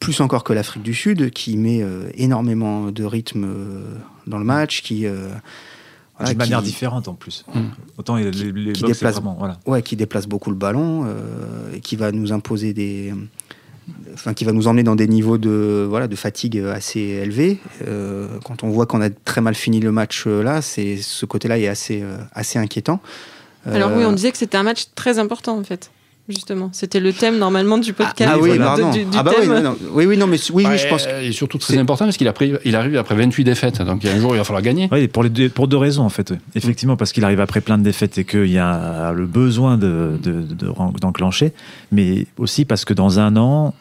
plus encore que l'Afrique du Sud, qui met euh, énormément de rythme euh, dans le match, qui, euh, voilà, D'une manière qui- différente en plus. Mm. Autant les, les, les Qui box, déplace- vraiment. Voilà. ouais, qui déplace beaucoup le ballon, euh, et qui va nous imposer des, enfin, qui va nous emmener dans des niveaux de, voilà, de fatigue assez élevés. Euh, quand on voit qu'on a très mal fini le match euh, là, c'est ce côté-là est assez, euh, assez inquiétant. Alors oui, on disait que c'était un match très important en fait. Justement, c'était le thème normalement du podcast. Ah oui, de- pardon. du, du ah bah oui, thème. non, non. oui, oui, non, mais oui, oui, je pense. que- Et surtout très c'est- important parce qu'il il arrive après 28 défaites. Donc il y a un jour, il va falloir gagner. Oui, pour, les deux, pour deux raisons en fait. oui. Effectivement, parce qu'il arrive après plein de défaites et qu'il y a le besoin de, de- de- d'enclencher, mais aussi parce que dans un an,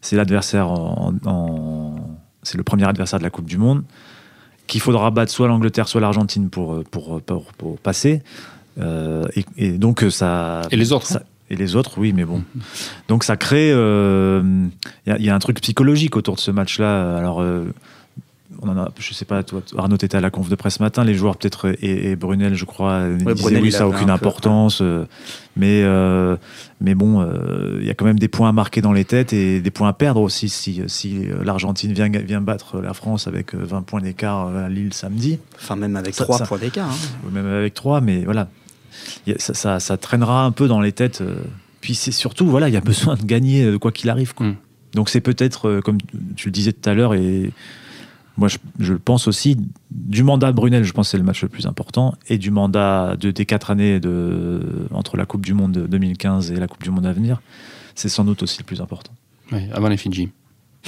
c'est l'adversaire en, en- c'est le premier adversaire de la Coupe du Monde qu'il faudra battre soit l'Angleterre, soit l'Argentine pour, pour, pour, pour passer. Euh, et, et donc ça. Et les autres, ça- et les autres, oui, mais bon. Donc ça crée. euh, Il y, a- il y a un truc psychologique autour de ce match-là. Alors. euh, on en a, je sais pas, toi, Arnaud était à la conf de presse ce matin, les joueurs peut-être et, et Brunel, je crois, disaient Brunel, oui, ça n'a aucune importance, euh, mais euh, mais bon, euh, il y a quand même des points à marquer dans les têtes et des points à perdre aussi si, si euh, l'Argentine vient, vient battre la France avec euh, 20 points d'écart euh, à Lille samedi, Enfin, même avec Ça- trois ça- points d'écart. hein. ou même avec 3, mais voilà, ça, ça, ça traînera un peu dans les têtes. euh, puis c'est surtout, voilà, il y a besoin de gagner euh, quoi qu'il arrive. quoi. Mm. Donc c'est peut-être, euh, comme tu le disais tout à l'heure, et moi je, je pense aussi, du mandat Brunel, je pense que c'est le match le plus important, et du mandat de, des quatre années de, entre la Coupe du Monde de 2015 et la Coupe du Monde à venir, c'est sans doute aussi le plus important. Oui, avant les Fidji.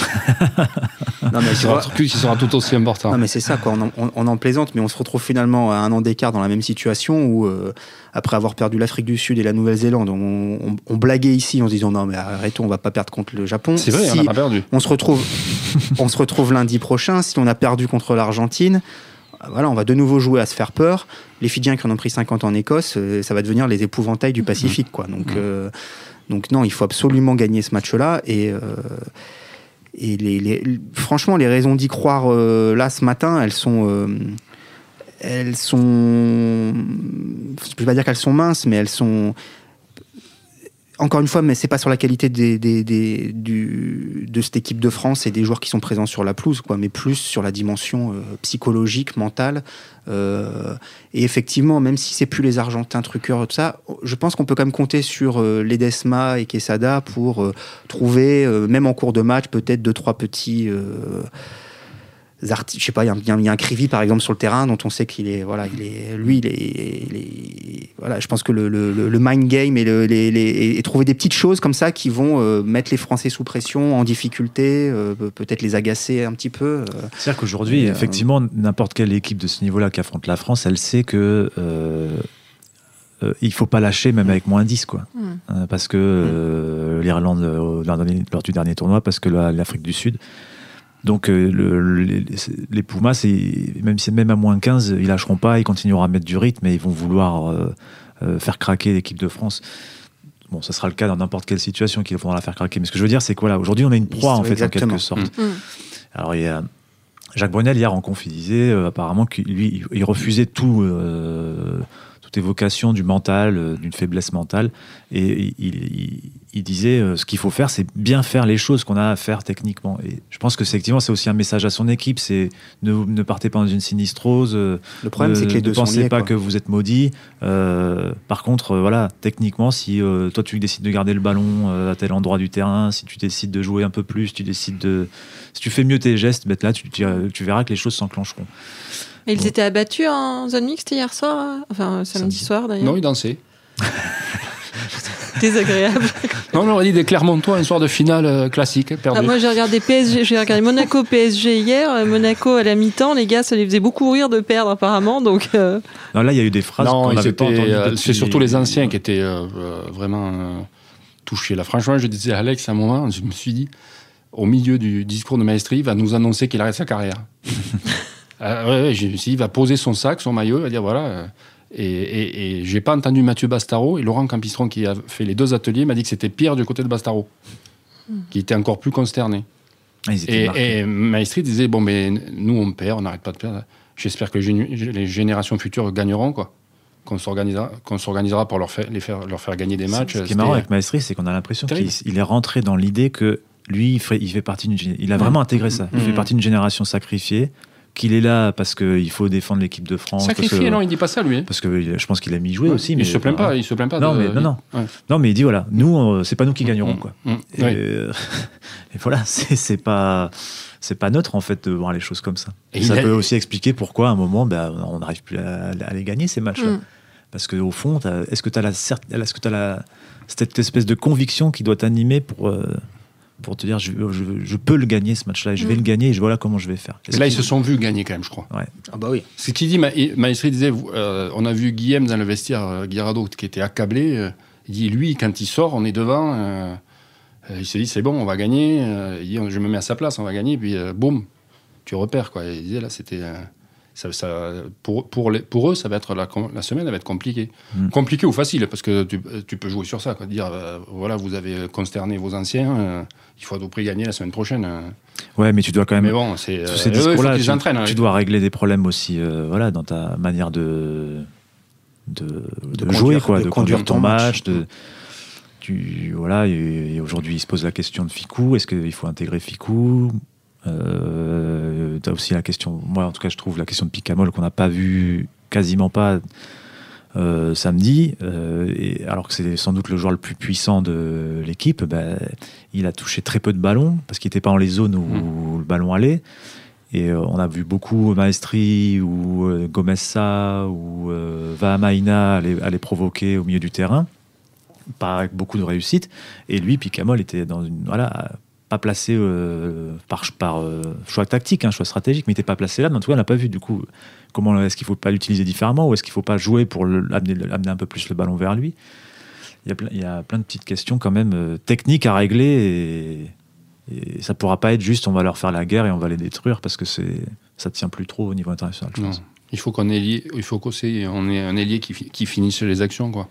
Non, mais sera, vois- qui sera tout aussi important. Non, mais c'est ça, quoi. On, en, on- on en plaisante, mais on se retrouve finalement à un an d'écart dans la même situation où, euh, après avoir perdu l'Afrique du Sud et la Nouvelle-Zélande, on, blaguait ici en se disant non, mais arrêtons, on va pas perdre contre le Japon. C'est vrai, Si on pas perdu. on se retrouve, on se retrouve lundi prochain. Si on a perdu contre l'Argentine, voilà, on va de nouveau jouer à se faire peur. Les Fidjiens qui en ont pris 50 en Écosse, euh, ça va devenir les épouvantails du Pacifique, quoi. Donc, euh, donc non, il faut absolument gagner ce match-là et. euh, et franchement, les raisons d'y croire euh, là ce matin, elles sont, euh, elles sont, je peux pas dire qu'elles sont minces, mais elles sont. Encore une fois, mais c'est pas sur la qualité des, du, de cette équipe de France et des joueurs qui sont présents sur la pelouse, quoi, mais plus sur la dimension euh, psychologique, mentale. Euh, et effectivement, même si c'est plus les Argentins truqueurs, tout ça, je pense qu'on peut quand même compter sur euh, Ledesma et Quesada pour trouver, même en cours de match, peut-être deux trois petits je sais pas, il y, a un Crivi par exemple sur le terrain dont on sait qu'il est, voilà, il est, lui, il est, voilà, je pense que le, le, mind game et, les, et, trouver des petites choses comme ça qui vont euh, mettre les Français sous pression, en difficulté, euh, peut-être les agacer un petit peu. Euh. C'est-à-dire qu'aujourd'hui, effectivement, n'importe quelle équipe de ce niveau-là qui affronte la France, elle sait que il faut pas lâcher même avec moins 10 quoi mm. parce que l'Irlande lors du dernier tournoi parce que l'Afrique du Sud donc euh, les, Pumas, même, même à moins 15, ils lâcheront pas, ils continueront à mettre du rythme et ils vont vouloir euh, euh, faire craquer l'équipe de France. Bon, ça sera le cas dans n'importe quelle situation qu'il faudra la faire craquer. Mais ce que je veux dire, c'est que voilà, aujourd'hui, on a une proie en fait, en quelque sorte. Mm. Mm. Alors il y a Jacques Brunel hier en conf, il disait apparemment qu'il lui, il refusait tout toute évocation du mental, euh, d'une faiblesse mentale. Et il, disait euh, ce qu'il faut faire, c'est bien faire les choses qu'on a à faire techniquement. Et je pense que c'est effectivement c'est aussi un message à son équipe, c'est ne, ne partez pas dans une sinistrose. Euh, Le problème, c'est que les deux ne pensez pas que vous êtes maudit. par contre, voilà, techniquement, si toi tu décides de garder le ballon à tel endroit du terrain, si tu décides de jouer un peu plus, tu décides de, si tu fais mieux tes gestes, ben là tu, tu verras que les choses s'enclencheront ils étaient abattus en zone mixte hier soir Enfin, samedi, soir d'ailleurs Non, ils dansaient. Désagréable. Non, on aurait dit des Clermontois, un soir de finale euh, classique, perdu. Ah, moi, j'ai regardé PSG, j'ai regardé Monaco PSG hier. Euh, Monaco à la mi-temps, les gars, ça les faisait beaucoup rire de perdre apparemment. Donc, euh. non, là, il y a eu des phrases. Non, c'est surtout les anciens qui étaient vraiment touchés. Là, franchement, je disais à Alex à un moment, je me suis dit, au milieu du discours de Maestri, il va nous annoncer qu'il arrête sa carrière. Euh, je me suis dit, il va poser son sac, son maillot, il va dire voilà. Euh, et, et, et j'ai pas entendu Mathieu Bastaro et Laurent Campistron, qui a fait les deux ateliers, m'a dit que c'était pire du côté de Bastaro, qui était encore plus consterné. Ah, et, et Maestri disait bon, mais nous on perd, on n'arrête pas de perdre. J'espère que les générations futures gagneront, quoi qu'on s'organisera, qu'on s'organisera pour leur faire, les faire, leur faire gagner des matchs. Ce qui est marrant avec Maestri, c'est qu'on a l'impression qu'il est rentré dans l'idée que lui, il fait, il fait partie d'une, il a vraiment intégré ça. Il fait partie d'une génération sacrifiée qu'il est là parce qu'il faut défendre l'équipe de France. Sacrifié, non, il dit pas ça, lui. Hein. Parce que je pense qu'il aime y jouer aussi. Mais il se plaint pas, il se plaint pas. Non, mais, non, non. non, mais il dit voilà, nous, c'est pas nous qui gagnerons, mm, quoi. Mm, euh, et, voilà, c'est pas. C'est pas neutre en fait de voir les choses comme ça. Et ça peut aussi expliquer pourquoi à un moment ben, on n'arrive plus à, les gagner ces matchs-là. Mm. Parce qu'au fond, est-ce que tu as, la, est-ce que as la, cette espèce de conviction qui doit t'animer pour, euh, pour te dire je, je, peux le gagner ce match-là, je vais mm. le gagner et je voilà comment je vais faire. là, ils se sont vus gagner quand même, je crois. Ouais. Ah bah oui. Ce qu'il dit, Maestri disait, euh, on a vu Guillaume dans le vestiaire, euh, Guirado, qui était accablé. Euh, il dit, lui, quand il sort, on est devant. il se dit, c'est bon, on va gagner. il dit, je me mets à sa place, on va gagner. Puis, boum, tu repères. Quoi. il disait, là, c'était ça, pour, pour, les, pour, eux, ça va être la, la semaine, elle va être compliquée. Mm. Compliquée ou facile, parce que tu, tu, peux jouer sur ça, quoi. dire euh, voilà, vous avez consterné vos anciens, euh, il faut à tout prix gagner la semaine prochaine. Euh. Ouais, mais tu dois quand même. Mais bon, c'est. Tous ces discours-là, tu, hein, tu dois régler des problèmes aussi, voilà, dans ta manière de de, de, jouer, quoi, de, conduire, ton match, de tu voilà et, aujourd'hui il se pose la question de Ficou est-ce qu'il faut intégrer Ficou? Euh, tu as aussi la question, moi en tout cas je trouve la question de Picamol qu'on n'a pas vu quasiment pas euh, samedi, euh, et alors que c'est sans doute le joueur le plus puissant de l'équipe, ben, il a touché très peu de ballons parce qu'il n'était pas dans les zones où, mm. le ballon allait. Et on a vu beaucoup Maestri ou Gomessa ou Vahamaina aller, aller, provoquer au milieu du terrain, pas avec beaucoup de réussite. Et lui, Picamol était dans une voilà pas placé euh, par, par euh, choix tactique, hein, choix stratégique, mais il n'était pas placé là. Mais en tout cas, on n'a pas vu du coup comment est-ce qu'il ne faut pas l'utiliser différemment ou est-ce qu'il ne faut pas jouer pour amener, amener, un peu plus le ballon vers lui? Il y a plein, il y a plein de petites questions quand même euh, techniques à régler et, et ça ne pourra pas être juste on va leur faire la guerre et on va les détruire parce que c'est ça tient plus trop au niveau international. Je pense. Il faut qu'on ait, il faut qu'on ait un ailier qui, qui finisse les actions quoi.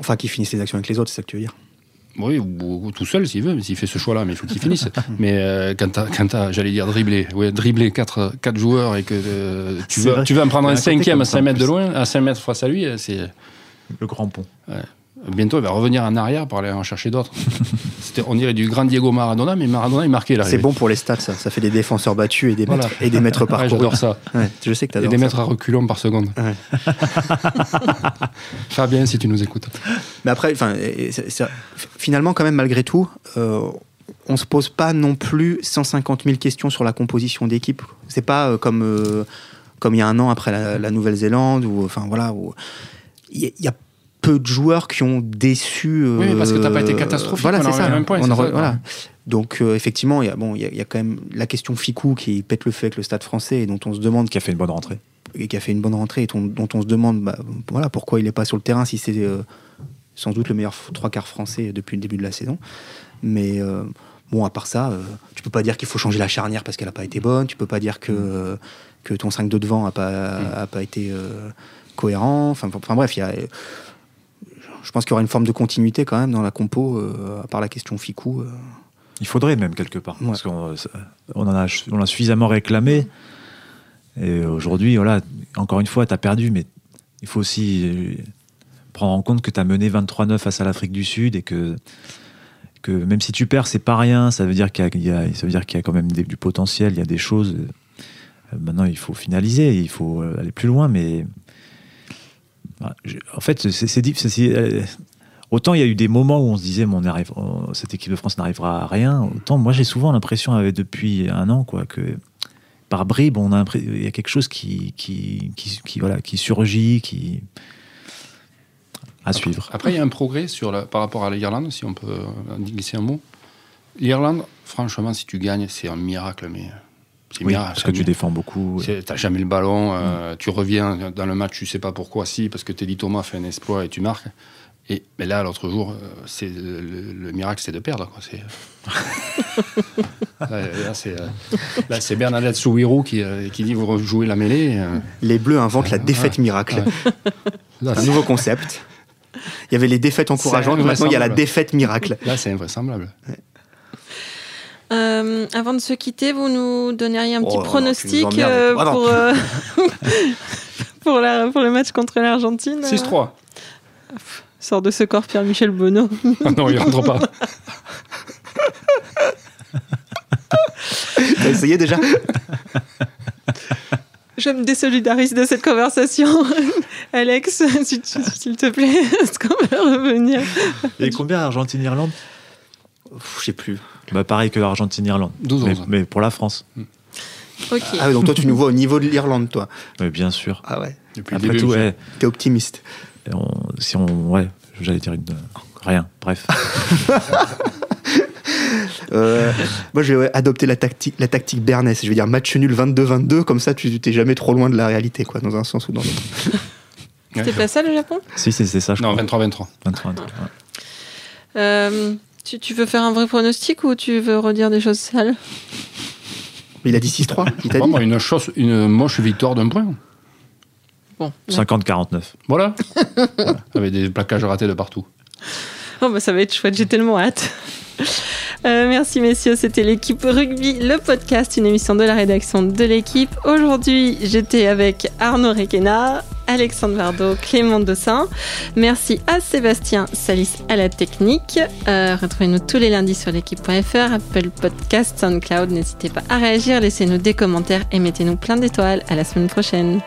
Enfin, qui finisse les actions avec les autres, c'est ça que tu veux dire? Oui, ou, tout seul s'il veut, s'il fait ce choix-là, mais il faut qu'il finisse. mais euh, quand t'as, j'allais dire dribbler, ouais, dribbler 4 quatre, joueurs et que euh, tu, veux, tu veux en prendre un cinquième à 5 mètres de loin, à 5 mètres face à lui, c'est. Le grand pont. Bientôt, il va revenir en arrière pour aller en chercher d'autres. on dirait du grand Diego Maradona, mais Maradona est marqué là. C'est bon pour les stats, ça. Ça fait des défenseurs battus et des maîtres, et des maîtres par J'adore ça. je sais que Et des mètres à reculons par seconde. Fabien, si tu nous écoutes. Mais après, finalement, quand même, malgré tout, euh, on se pose pas non plus 150 000 questions sur la composition d'équipe. C'est pas euh, comme, euh, comme il y a un an après la, Nouvelle-Zélande, ou enfin voilà, il y, a peu de joueurs qui ont déçu. oui, parce que tu n'as pas été catastrophique. Voilà, c'est ça. Même point, voilà. Donc euh, effectivement, il y a bon, il y, a quand même la question Ficou qui pète le feu avec le Stade Français et dont on se demande qui a fait une bonne rentrée et qui a fait une bonne rentrée et dont on se demande, bah, voilà, pourquoi il n'est pas sur le terrain si c'est euh, sans doute le meilleur trois quarts français depuis le début de la saison. Mais euh, bon, à part ça, tu peux pas dire qu'il faut changer la charnière parce qu'elle n'a pas été bonne. Tu peux pas dire que que ton 5 de devant a pas mm. a pas été cohérent. Enfin, enfin bref, il y a je pense qu'il y aura une forme de continuité quand même dans la compo, euh, à part la question Ficou. Euh. Il faudrait même quelque part, parce qu'on on en a, on a suffisamment réclamé. Et aujourd'hui, voilà, encore une fois, tu as perdu, mais il faut aussi euh, prendre en compte que tu as mené 23-9 face à l'Afrique du Sud et que, que même si tu perds, c'est pas rien. Ça veut dire qu'il y, a, ça veut dire qu'il y a quand même du potentiel, il y a des choses. Maintenant, il faut finaliser, il faut aller plus loin, mais en fait. Euh, autant il y a eu des moments où on se disait, cette équipe de France n'arrivera à rien. Autant moi, j'ai souvent l'impression, depuis un an, que par bribes, on a il y a quelque chose qui, qui, qui, voilà, qui surgit, qui à suivre. Après, il y a un progrès sur par rapport à l'Irlande, si on peut glisser un mot. L'Irlande, franchement, si tu gagnes, c'est un miracle, mais oui, parce que tu défends beaucoup. Tu n'as jamais le ballon, euh, mm. tu reviens dans le match, tu sais pas pourquoi, si, parce que Teddy Thomas fait un exploit et tu marques. Et, mais là, l'autre jour, euh, c'est le, miracle, c'est de perdre. Quoi. là, c'est Bernadette Souirou qui, euh, qui, dit vous jouez la mêlée. Les Bleus inventent la défaite miracle. un nouveau concept. Il y avait les défaites encourageantes, maintenant il y a la défaite miracle. Là, c'est invraisemblable. Euh, avant de se quitter, vous nous donneriez un petit oh, pronostic euh, ah, pour, euh, pour, la, pour, le match contre l'Argentine 6-3. Sort de ce corps Pierre-Michel Bonneau. ah non, il rentre pas. T'as essayé déjà Je me désolidarise de cette conversation. Alex, s'il te plaît, est-ce qu'on peut revenir? Et combien Argentine-Irlande? Je sais plus. Bah, pareil que l'Argentine-Irlande. Mais, mais, pour la France. Hmm. Ah donc toi, tu nous vois au niveau de l'Irlande, toi mais Bien sûr. Ah ouais. Depuis Après tout, ouais. T'es optimiste. si on. Ouais, j'allais dire une. Rien, bref. Euh, moi, je vais adopter la tactique, la tactique Bernès. Je vais dire match nul 22-22, comme ça, tu t'es jamais trop loin de la réalité, quoi, dans un sens ou dans l'autre. C'était pas ça le Japon? Si, c'est ça. Je non, 23-23. 23-23. Euh, tu, veux faire un vrai pronostic ou tu veux redire des choses sales Il a dit 6-3. Il dit une, chose, une moche victoire d'un point. Bon, 50-49. Voilà. Avec des plaquages ratés de partout. Oh bah ça va être chouette, j'ai tellement hâte. Euh, merci messieurs, c'était l'équipe rugby, le podcast, une émission de la rédaction de l'équipe. Aujourd'hui, j'étais avec Arnaud Requena, Alexandre Vardo, Clément Dossin. Merci à Sébastien Salis à la technique. Euh, retrouvez-nous tous les lundis sur l'équipe.fr, Apple Podcast, SoundCloud. N'hésitez pas à réagir, laissez-nous des commentaires et mettez-nous plein d'étoiles. À la semaine prochaine.